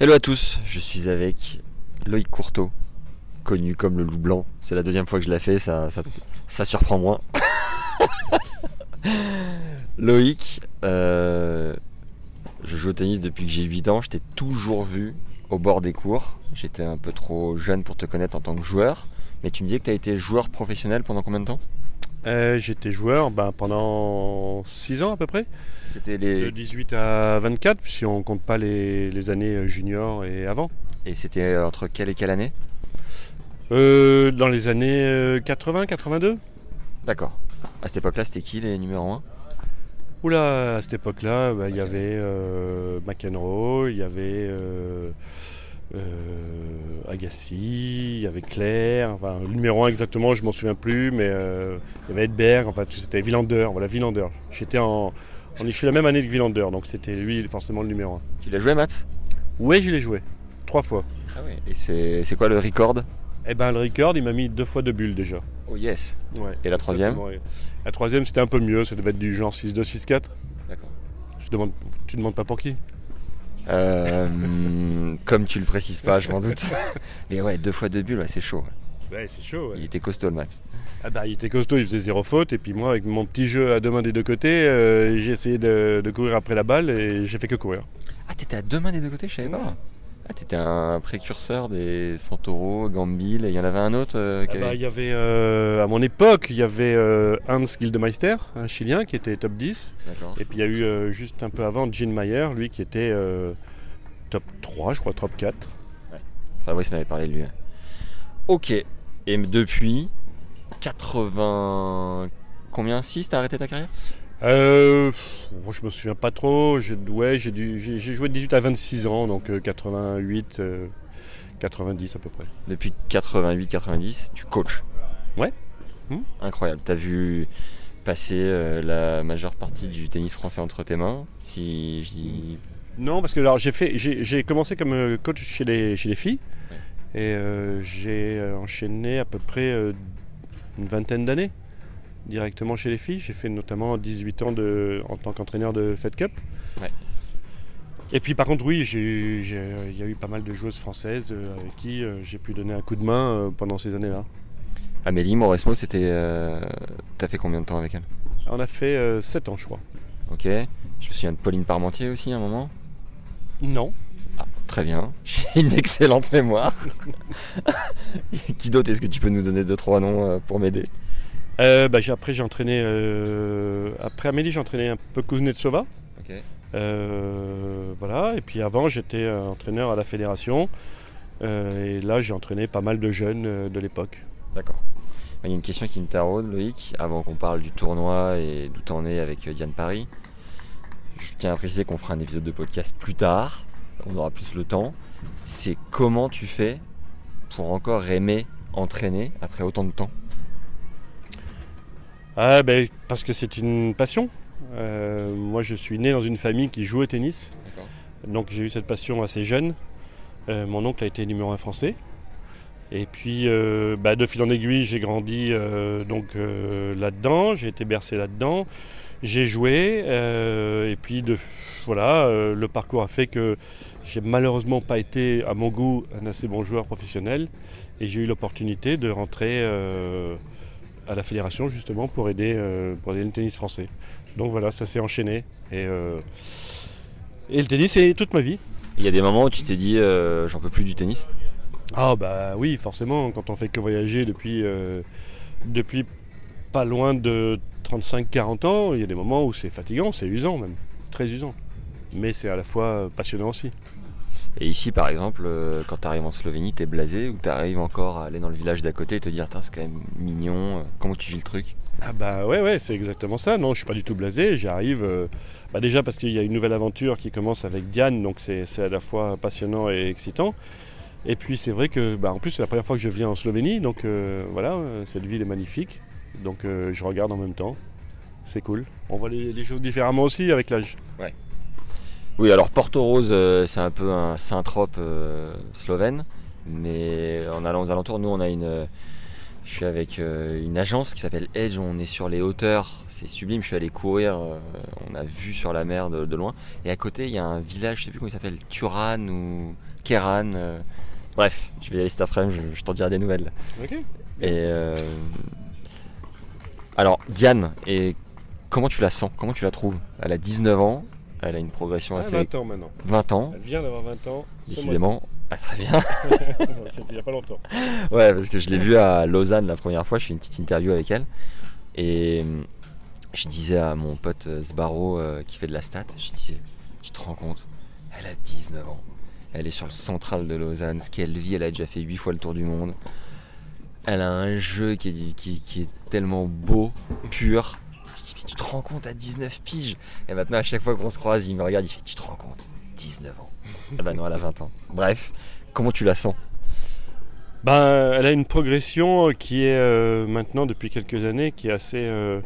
Hello à tous, je suis avec Loïc Courteau, connu comme le loup blanc. C'est la deuxième fois que je l'ai fait, ça, ça, ça surprend moins. Loïc, euh, je joue au tennis depuis que j'ai 8 ans, je t'ai toujours vu au bord des cours. J'étais un peu trop jeune pour te connaître en tant que joueur, mais tu me disais que tu as été joueur professionnel pendant combien de temps? Euh, J'étais joueur ben, pendant 6 ans à peu près, C'était de les... 18 à 24, si on compte pas les, les années euh, juniors et avant. Et c'était entre quelle et quelle année? Euh, dans les années 80-82 D'accord. À cette époque-là, c'était qui les numéros 1 Oula, à cette époque-là, ben, il y avait euh, McEnroe, il y avait euh, euh, Agassi, il y avait Claire, enfin, le numéro 1 exactement, je m'en souviens plus, mais euh, il y avait Edberg, enfin c'était Villander, voilà Villander. J'étais en, en- je suis la même année que Villander, donc c'était lui forcément le numéro 1. Tu l'as joué, Mats? Oui, je l'ai joué, trois fois. Ah oui. Et c'est quoi le record? Eh ben le record, il m'a mis deux fois de bulles déjà. Oh yes. Ouais. Et la troisième? La troisième, c'était un peu mieux, ça devait être du genre 6-2, 6-4. D'accord. Je demande, tu demandes pas pour qui? Euh, comme tu le précises pas, je m'en doute. Mais ouais, deux fois deux bulles, ouais, c'est chaud. Ouais, c'est chaud. Il était costaud le match. Ah bah, il était costaud, il faisait zéro faute. Et puis moi, avec mon petit jeu à deux mains des deux côtés, euh, j'ai essayé de, de courir après la balle et j'ai fait que courir. Ah, t'étais à deux mains des deux côtés, je savais pas. Ah, t'étais un précurseur des Santoro, Gambil, et il y en avait un autre euh, qui Ah bah, avait- il y avait, euh, à mon époque, il y avait euh, Hans Gildemeister, un Chilien qui était top 10. D'accord. Et puis il y a eu euh, juste un peu avant Gene Mayer, lui qui était top 3, je crois, top 4. Fabrice m'avait parlé de lui. ouais. Ok. Et depuis 80. Combien? 6 T'as arrêté ta carrière? Euh, moi, je me souviens pas trop. J'ai ouais, joué de 18 à 26 ans, donc euh, 88, euh, 90 à peu près. Depuis 88-90, tu coaches. Ouais. Hmm. Incroyable. T'as vu passer euh, la majeure partie du tennis français entre tes mains. Si je dis. Non, parce que alors j'ai fait, j'ai commencé comme euh, coach chez les chez les filles Ouais. et euh, j'ai euh, enchaîné à peu près euh, une vingtaine d'années directement chez les filles. J'ai fait notamment 18 ans de, en tant qu'entraîneur de Fed Cup. Ouais. Et puis par contre oui, j'ai eu- j'ai- il y a eu pas mal de joueuses françaises euh, avec qui euh, j'ai pu donner un coup de main euh, pendant ces années-là. Amélie Mauresmo, c'était. euh, T'as fait combien de temps avec elle? On a fait 7 ans je crois. Ok. Je me souviens de Pauline Parmentier aussi à un moment? Non. Ah, très bien. J'ai une excellente mémoire. Qui d'autre Est-ce que tu peux nous donner deux trois noms euh, pour m'aider? Euh, bah, j'ai- après j'ai entraîné euh, après Amélie j'ai entraîné un peu Kuznetsova. Euh, voilà, et puis avant j'étais euh, entraîneur à la fédération. Et là j'ai entraîné pas mal de jeunes de l'époque. D'accord. Il y a une question qui me taraude, Loïc, avant qu'on parle du tournoi et d'où t'en es avec Diane Paris. Je tiens à préciser qu'on fera un épisode de podcast plus tard, on aura plus le temps. C'est comment tu fais pour encore aimer entraîner après autant de temps? Ah ben parce que c'est une passion. Euh, moi je suis né dans une famille qui joue au tennis, donc j'ai eu cette passion assez jeune. Euh, mon oncle a été numéro un français. Et puis euh, bah, de fil en aiguille j'ai grandi donc là-dedans, j'ai été bercé là-dedans. J'ai joué et puis de, voilà, le parcours a fait que j'ai malheureusement pas été à mon goût un assez bon joueur professionnel et j'ai eu l'opportunité de rentrer à la fédération justement pour aider, euh, pour aider le tennis français. Donc voilà, ça s'est enchaîné et, euh, et le tennis c'est toute ma vie. Il y a des moments où tu t'es dit euh, j'en peux plus du tennis? Ah bah oui, forcément, quand on fait que voyager depuis, depuis pas loin de 35-40 ans, il y a des moments où c'est fatigant, c'est usant même, très usant. Mais c'est à la fois passionnant aussi. Et ici, par exemple, euh, quand tu arrives en Slovénie, t'es blasé ou tu arrives encore à aller dans le village d'à côté et te dire, c'est quand même mignon, euh, comment tu vis le truc? Ah bah ouais, ouais, c'est exactement ça. Non, je suis pas du tout blasé. J'arrive, euh, bah déjà parce qu'il y a une nouvelle aventure qui commence avec Diane, donc c'est à la fois passionnant et excitant. Et puis c'est vrai que, bah, en plus, c'est la première fois que je viens en Slovénie, donc voilà, cette ville est magnifique. Donc je regarde en même temps. C'est cool. On voit les, les choses différemment aussi avec l'âge. Ouais. Oui, alors Porto Rose, euh, c'est un peu un synthrope euh, slovène, mais en allant aux alentours, nous on a une. Euh, je suis avec une agence qui s'appelle Edge, on est sur les hauteurs, c'est sublime, je suis allé courir, on a vu sur la mer de, loin. Et à côté, il y a un village, je sais plus comment il s'appelle, Turan ou Keran. bref, je vais y aller cet après-midi, je, t'en dirai des nouvelles. Ok. Et. alors, Diane, et comment tu la sens? Comment tu la trouves? Elle a 19 ans, elle a une progression assez. 20 ans maintenant. 20 ans. Elle vient d'avoir 20 ans. Décidément. Ah, très bien. C'était il n'y a pas longtemps. Ouais, parce que je l'ai vue à Lausanne la première fois. Je fais une petite interview avec elle. Et hum, je disais à mon pote euh, Sbarro euh, qui fait de la stat, je disais, tu te rends compte Elle a 19 ans. Elle est sur le central de Lausanne. Ce qu'elle vit, elle a déjà fait 8 fois le tour du monde. Elle a un jeu qui est, qui est tellement beau, pur tu te rends compte à 19 piges Et maintenant, à chaque fois qu'on se croise, il me regarde, il fait Tu te rends compte 19 ans. ah bah non, elle a 20 ans. Bref, comment tu la sens? Ben, Elle a une progression qui est euh, maintenant, depuis quelques années, qui est assez, euh,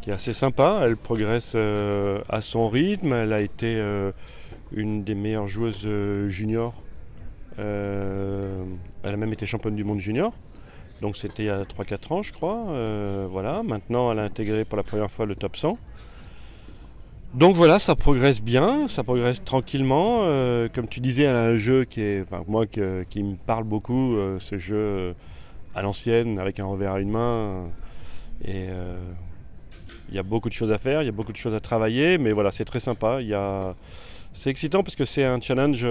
qui est assez sympa. Elle progresse euh, à son rythme. Elle a été une des meilleures joueuses juniors. elle a même été championne du monde junior. Donc c'était il y a 3-4 ans, je crois. Euh, voilà. Maintenant, elle a intégré pour la première fois le top 100. Donc voilà, ça progresse bien, ça progresse tranquillement. Euh, comme tu disais, elle a un jeu qui est, enfin, moi, qui me parle beaucoup, euh, ce jeu à l'ancienne, avec un revers à une main. Et il y a beaucoup de choses à faire, il y a beaucoup de choses à travailler, mais voilà, c'est très sympa. Il c'est excitant parce que c'est un challenge,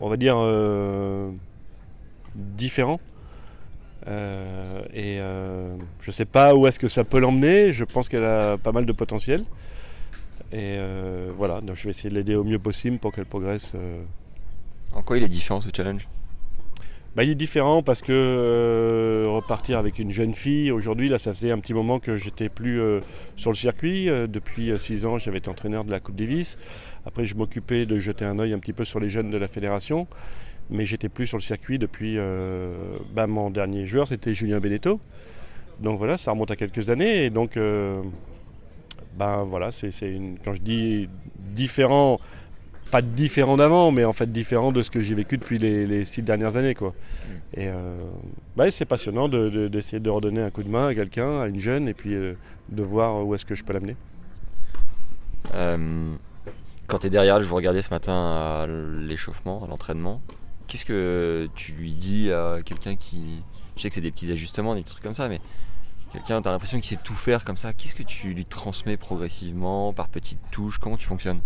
on va dire différent. Euh, et euh, je sais pas où est-ce que ça peut l'emmener. Je pense qu'elle a pas mal de potentiel. Et euh, voilà, donc je vais essayer de l'aider au mieux possible pour qu'elle progresse. En quoi il est différent ce challenge? Bah, il est différent parce que repartir avec une jeune fille, aujourd'hui, là, ça faisait un petit moment que j'étais plus sur le circuit. depuis six ans, j'avais été entraîneur de la Coupe Davis. Après, je m'occupais de jeter un œil un petit peu sur les jeunes de la fédération mais j'étais plus sur le circuit depuis euh, bah, mon dernier joueur, c'était Julien Beneteau. Donc voilà, ça remonte à quelques années. Et donc, euh, ben voilà, c'est une. Quand je dis différent, pas différent d'avant, mais en fait différent de ce que j'ai vécu depuis les, six dernières années. Quoi. Mm. Et euh, bah, c'est passionnant d'essayer de, de, redonner un coup de main à quelqu'un, à une jeune, et puis de voir où est-ce que je peux l'amener. quand tu es derrière, je vous regardais ce matin à l'échauffement, à l'entraînement. Qu'est-ce que tu lui dis à quelqu'un qui. Je sais que c'est des petits ajustements, des petits trucs comme ça, mais quelqu'un, tu as l'impression qu'il sait tout faire comme ça. Qu'est-ce que tu lui transmets progressivement, par petites touches? Comment tu fonctionnes?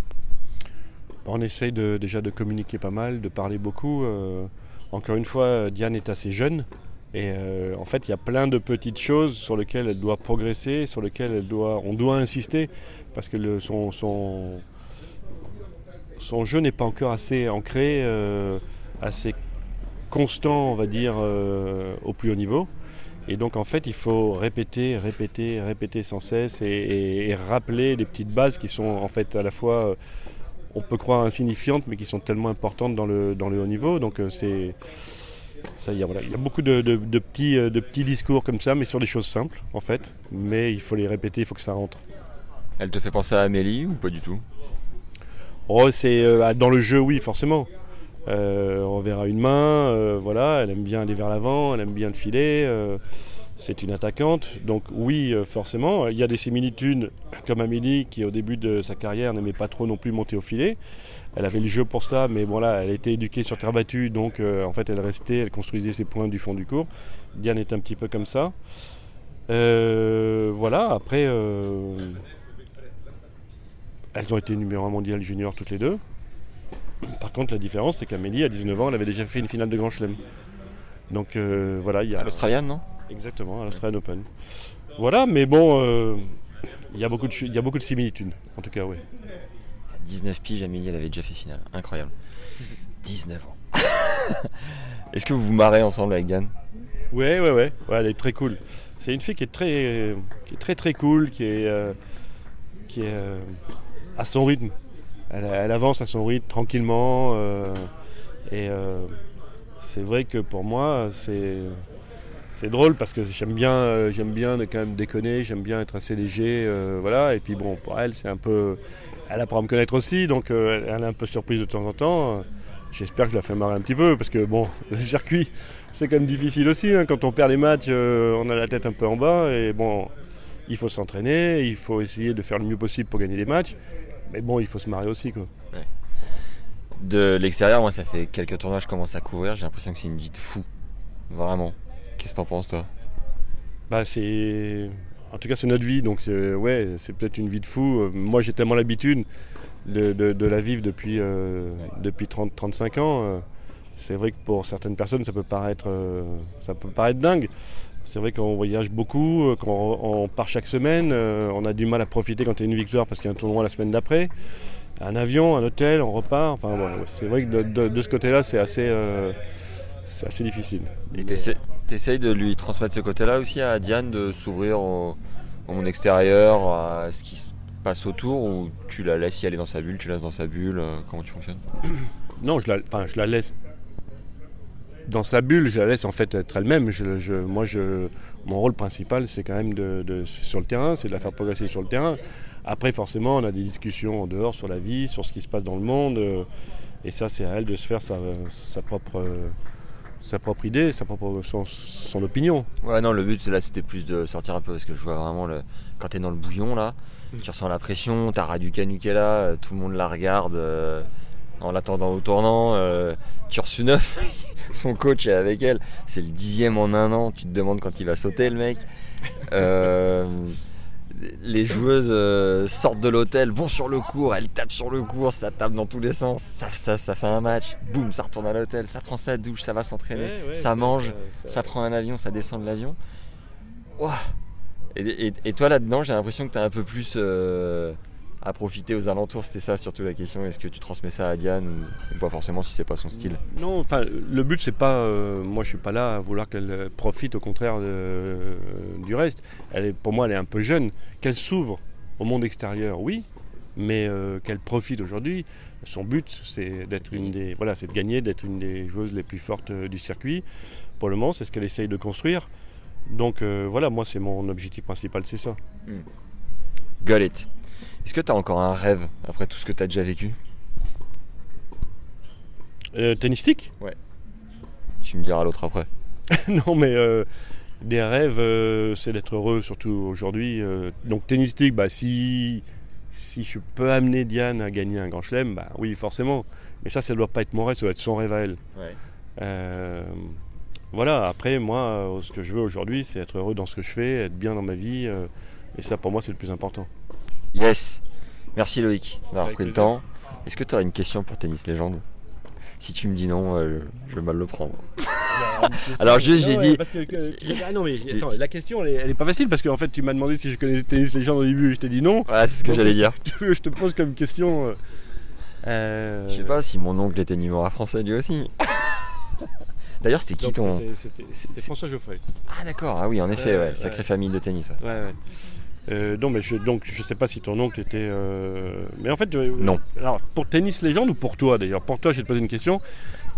On essaye déjà de communiquer pas mal, de parler beaucoup. Euh, encore une fois, Diane est assez jeune. Et euh, en fait, il y a plein de petites choses sur lesquelles elle doit progresser, sur lesquelles elle doit, on doit insister, parce que son, son, son jeu n'est pas encore assez ancré. Euh, assez constant, on va dire, euh, au plus haut niveau. Et donc en fait, il faut répéter, répéter, répéter sans cesse et, rappeler des petites bases qui sont en fait à la fois, euh, on peut croire insignifiantes, mais qui sont tellement importantes dans le, dans le haut niveau. Donc euh, c'est ça, il y, a, voilà, il y a beaucoup de, petits, de petits discours comme ça, mais sur des choses simples en fait. Mais il faut les répéter, il faut que ça rentre. Elle te fait penser à Amélie ou pas du tout? Oh, c'est dans le jeu, oui, forcément. Euh, on verra une main, euh, voilà, elle aime bien aller vers l'avant, elle aime bien le filet. Euh, c'est une attaquante, donc oui, forcément, il y a des similitudes comme Amélie qui au début de sa carrière n'aimait pas trop non plus monter au filet. Elle avait le jeu pour ça, mais voilà, elle a été éduquée sur terre battue, donc en fait elle restait, elle construisait ses points du fond du cours. Diane est un petit peu comme ça. voilà, après, elles ont été numéro 1 mondial junior toutes les deux. Par contre, la différence, c'est qu'Amélie, à 19 ans, elle avait déjà fait une finale de Grand Chelem. Donc euh, voilà, il y a. À l'Australienne, non? Exactement, à l'Australian Open. Voilà, mais bon, euh, il y, a beaucoup de, il y a beaucoup de similitudes, en tout cas, oui. 19 piges, Amélie, elle avait déjà fait finale. Incroyable. 19 ans. Est-ce que vous vous marrez ensemble avec Diane Ouais, ouais, ouais, ouais. Elle est très cool. C'est une fille qui est très, qui est très, très cool, qui est, euh, qui est euh, à son rythme. Elle, avance à son rythme tranquillement. euh, et euh, c'est vrai que pour moi, c'est drôle parce que j'aime bien, euh, bien quand même déconner, j'aime bien être assez léger, voilà. Et puis bon, pour elle, c'est un peu, elle apprend à me connaître aussi, donc elle est un peu surprise de temps en temps. J'espère que je la fais marrer un petit peu parce que bon, le circuit, c'est quand même difficile aussi. hein. Quand on perd les matchs, on a la tête un peu en bas et bon, il faut s'entraîner, il faut essayer de faire le mieux possible pour gagner les matchs. Mais bon, il faut se marrer aussi quoi. De l'extérieur, moi, ça fait quelques tournois que je commence à courir. J'ai l'impression que c'est une vie de fou. Vraiment. Qu'est-ce que t'en penses, toi? Bah c'est, en tout cas c'est notre vie, donc euh, ouais, c'est peut-être une vie de fou. Euh, Moi j'ai tellement l'habitude de, de- de la vivre depuis, euh, depuis 30, 35 ans. euh, C'est vrai que pour certaines personnes ça peut paraître, euh, ça peut paraître dingue. C'est vrai qu'on voyage beaucoup, euh, quand on, on part chaque semaine, euh, on a du mal à profiter quand il y a une victoire parce qu'il y a un tournoi la semaine d'après. Un avion, un hôtel, on repart. Enfin, ouais, ouais, c'est vrai que de, de- de ce côté-là, c'est assez, euh, assez difficile. Et t'essayes de lui transmettre ce côté-là aussi à Diane, de s'ouvrir au, au monde extérieur, à ce qui se passe autour, ou tu la laisses y aller dans sa bulle, tu la laisses dans sa bulle, euh, comment tu fonctionnes? Non, je la, je la laisse dans sa bulle, je la laisse en fait être elle-même. Je, je- moi, je, mon rôle principal, c'est quand même de, de- sur le terrain, c'est de la faire progresser sur le terrain. Après, forcément, on a des discussions en dehors sur la vie, sur ce qui se passe dans le monde. euh, et ça, c'est à elle de se faire sa, sa propre, euh, sa propre idée, sa propre, son, son opinion. Ouais, non, le but là c'était plus de sortir un peu parce que je vois vraiment le... quand t'es dans le bouillon là, tu ressens la pression, t'as Raducanu qui est là, euh, tout le monde la regarde euh, en l'attendant au tournant. Euh, Tursunov, son coach est avec elle, c'est le dixième en un an, tu te demandes quand il va sauter le mec. Euh, les joueuses euh, sortent de l'hôtel, vont sur le cours, elles tapent sur le cours, ça tape dans tous les sens, ça, ça, ça fait un match, boum, ça retourne à l'hôtel, ça prend sa douche, ça va s'entraîner, ça mange, ça prend un avion, ça descend de l'avion. Et, et- et toi là-dedans, j'ai l'impression que tu as un peu plus euh, à profiter aux alentours. C'était ça surtout la question. Est-ce que tu transmets ça à Diane ou, ou pas forcément si c'est pas son style? Non, enfin, le but c'est pas, euh, moi je suis pas là à vouloir qu'elle euh, profite au contraire euh, du reste. Elle est, pour moi, elle est un peu jeune. Qu'elle s'ouvre au monde extérieur, oui, mais euh, qu'elle profite aujourd'hui. Son but, c'est d'être une des, voilà, c'est de gagner, d'être une des joueuses les plus fortes du circuit. Pour le moment, c'est ce qu'elle essaye de construire. Donc voilà, moi c'est mon objectif principal, c'est ça. Got it. Est-ce que tu as encore un rêve après tout ce que tu as déjà vécu Euh, tennistique? Tu me diras l'autre après. non, mais euh, des rêves, euh, c'est d'être heureux, surtout aujourd'hui. euh. donc tennistique, bah, si, si je peux amener Diane à gagner un grand chelem, bah oui, forcément. Mais ça, ça ne doit pas être mon rêve, ça doit être son rêve à elle. Euh, voilà, après, moi, ce que je veux aujourd'hui, c'est être heureux dans ce que je fais, être bien dans ma vie. et ça, pour moi, c'est le plus important. Yes. Merci Loïc d'avoir pris le temps. Est-ce que tu as une question pour Tennis Légende? Si tu me dis non, euh, je vais mal le prendre. Alors, juste, j'ai dit- ah non, mais attends, la question, elle est, elle est pas facile parce qu'en fait, tu m'as demandé si je connaissais tennis légende au début et je t'ai dit non. Voilà, c'est ce que j'allais dire. Je te pose comme question euh, euh, Je sais pas si mon oncle était numéro français lui aussi. D'ailleurs, c'était qui ton. c'est- C'était François Geoffrey. Ah, d'accord. Ah oui, en effet, Ouais, ouais, ouais, sacrée ouais. famille de tennis. ouais. Ouais, ouais. Euh, non, mais je, donc je sais pas si ton oncle était. euh, Mais en fait, euh, Non. Alors, pour tennis légende ou pour toi d'ailleurs? Pour toi, je vais te poser une question.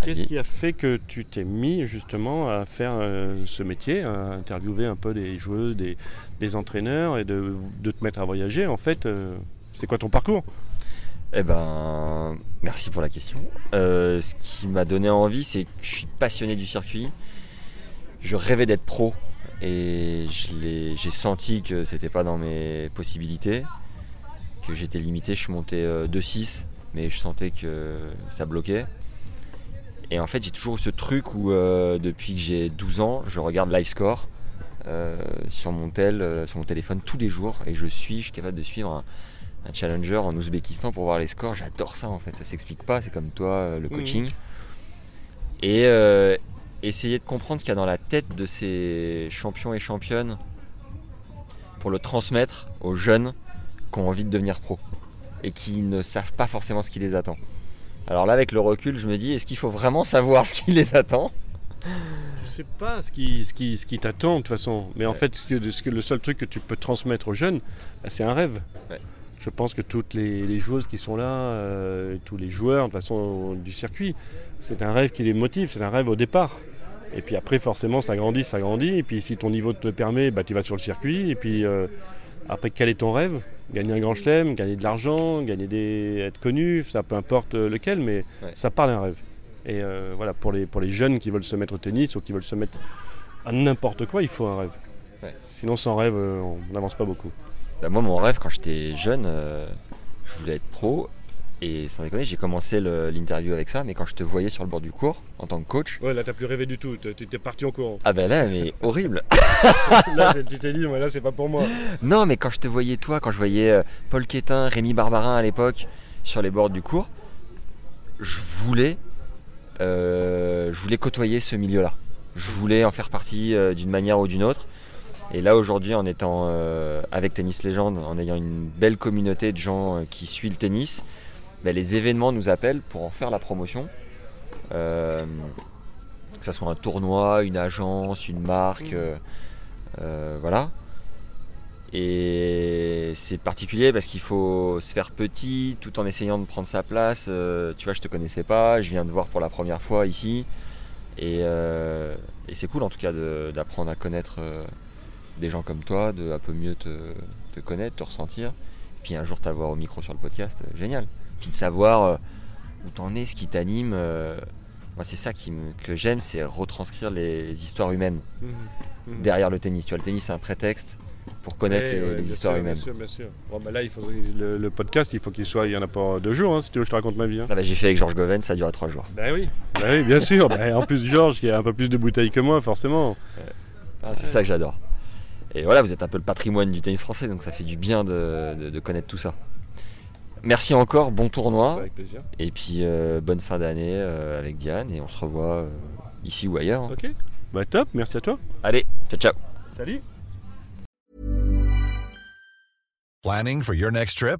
Qu'est-ce qui a fait que tu t'es mis justement à faire euh, ce métier, à interviewer un peu des joueuses, des, des entraîneurs et de, de te mettre à voyager En fait, c'est quoi ton parcours? Eh ben, merci pour la question. Ce qui m'a donné envie, c'est que je suis passionné du circuit. Je rêvais d'être pro et j'ai senti que c'était pas dans mes possibilités, que j'étais limité. Je suis monté euh, 2-6, mais je sentais que ça bloquait. Et en fait, j'ai toujours eu ce truc où, euh, depuis que j'ai 12 ans, je regarde Live Score euh, sur, mon tel, euh, sur mon téléphone tous les jours et je suis, je suis capable de suivre un, un challenger en Ouzbékistan pour voir les scores. J'adore ça en fait, ça s'explique pas, c'est comme toi le coaching. Et euh, essayer de comprendre ce qu'il y a dans la tête de ces champions et championnes pour le transmettre aux jeunes qui ont envie de devenir pro. et qui ne savent pas forcément ce qui les attend. Alors là, avec le recul, je me dis, est-ce qu'il faut vraiment savoir ce qui les attend? Tu sais pas ce qui, ce qui, ce qui t'attend de toute façon. Mais en fait, ce que, ce que, le seul truc que tu peux transmettre aux jeunes, bah, c'est un rêve. Ouais. Je pense que toutes les, les joueuses qui sont là, euh, tous les joueurs de toute façon du circuit, c'est un rêve qui les motive, c'est un rêve au départ. Et puis après, forcément, ça grandit, ça grandit. Et puis si ton niveau te permet, bah, tu vas sur le circuit. Et puis euh, après, quel est ton rêve? Gagner un grand chelem, gagner de l'argent, gagner des... être connu, ça peu importe lequel, mais Ouais. ça parle d'un rêve. Et euh, voilà, pour les, pour les jeunes qui veulent se mettre au tennis ou qui veulent se mettre à n'importe quoi, il faut un rêve. Ouais. Sinon, sans rêve, euh, on n'avance pas beaucoup. Bah, Moi, mon rêve, quand j'étais jeune, euh, je voulais être pro. Et sans déconner, j'ai commencé l'interview avec ça, mais quand je te voyais sur le bord du cours, en tant que coach, Ouais, là, t'as plus rêvé du tout. Tu étais parti en courant. ah ben là, mais horrible là, tu t'es dit, ouais, là, c'est pas pour moi. Non, mais quand je te voyais, toi, quand je voyais euh, Paul Quétin, Rémi Barbarin à l'époque, sur les bords du cours, je voulais, euh, je voulais côtoyer ce milieu-là. Je voulais en faire partie euh, d'une manière ou d'une autre. Et là, aujourd'hui, en étant euh, avec Tennis Légende, en ayant une belle communauté de gens qui suivent le tennis, ben, les événements nous appellent pour en faire la promotion. Euh, que ce soit un tournoi, une agence, une marque, euh, euh, voilà. Et c'est particulier parce qu'il faut se faire petit tout en essayant de prendre sa place. Euh, tu vois, je te connaissais pas, je viens de voir pour la première fois ici. Et, euh, et c'est cool en tout cas d'apprendre à connaître euh, des gens comme toi, de un peu mieux te, te connaître, te ressentir. Puis un jour t'avoir au micro sur le podcast, génial. Puis de savoir euh, où t'en es, ce qui t'anime. euh, moi, c'est ça qui me- que j'aime, c'est retranscrire les histoires humaines Mhm. derrière le tennis. Tu vois, le tennis, c'est un prétexte pour connaître Eh les, ouais, les bien histoires sûr, humaines. Bien sûr, bien sûr. Bon, bah là, il faut, le, le podcast, il faut qu'il soit. Il y en a pas deux jours, hein, si tu veux je te raconte ma vie. hein. Ah bah, j'ai fait avec Georges Goven, ça a duré trois jours. Bah oui, bah oui, bien sûr. En plus, Georges, qui a un peu plus de bouteilles que moi, forcément. Ah, c'est ça que j'adore. Et voilà, vous êtes un peu le patrimoine du tennis français, donc ça fait du bien de, de- de connaître tout ça. Merci encore, bon tournoi, Avec plaisir. et puis euh, bonne fin d'année euh, avec Diane, et on se revoit euh, ici ou ailleurs. hein. Ok. Bah top, merci à toi. Allez, ciao ciao Salut. Planning for your next trip?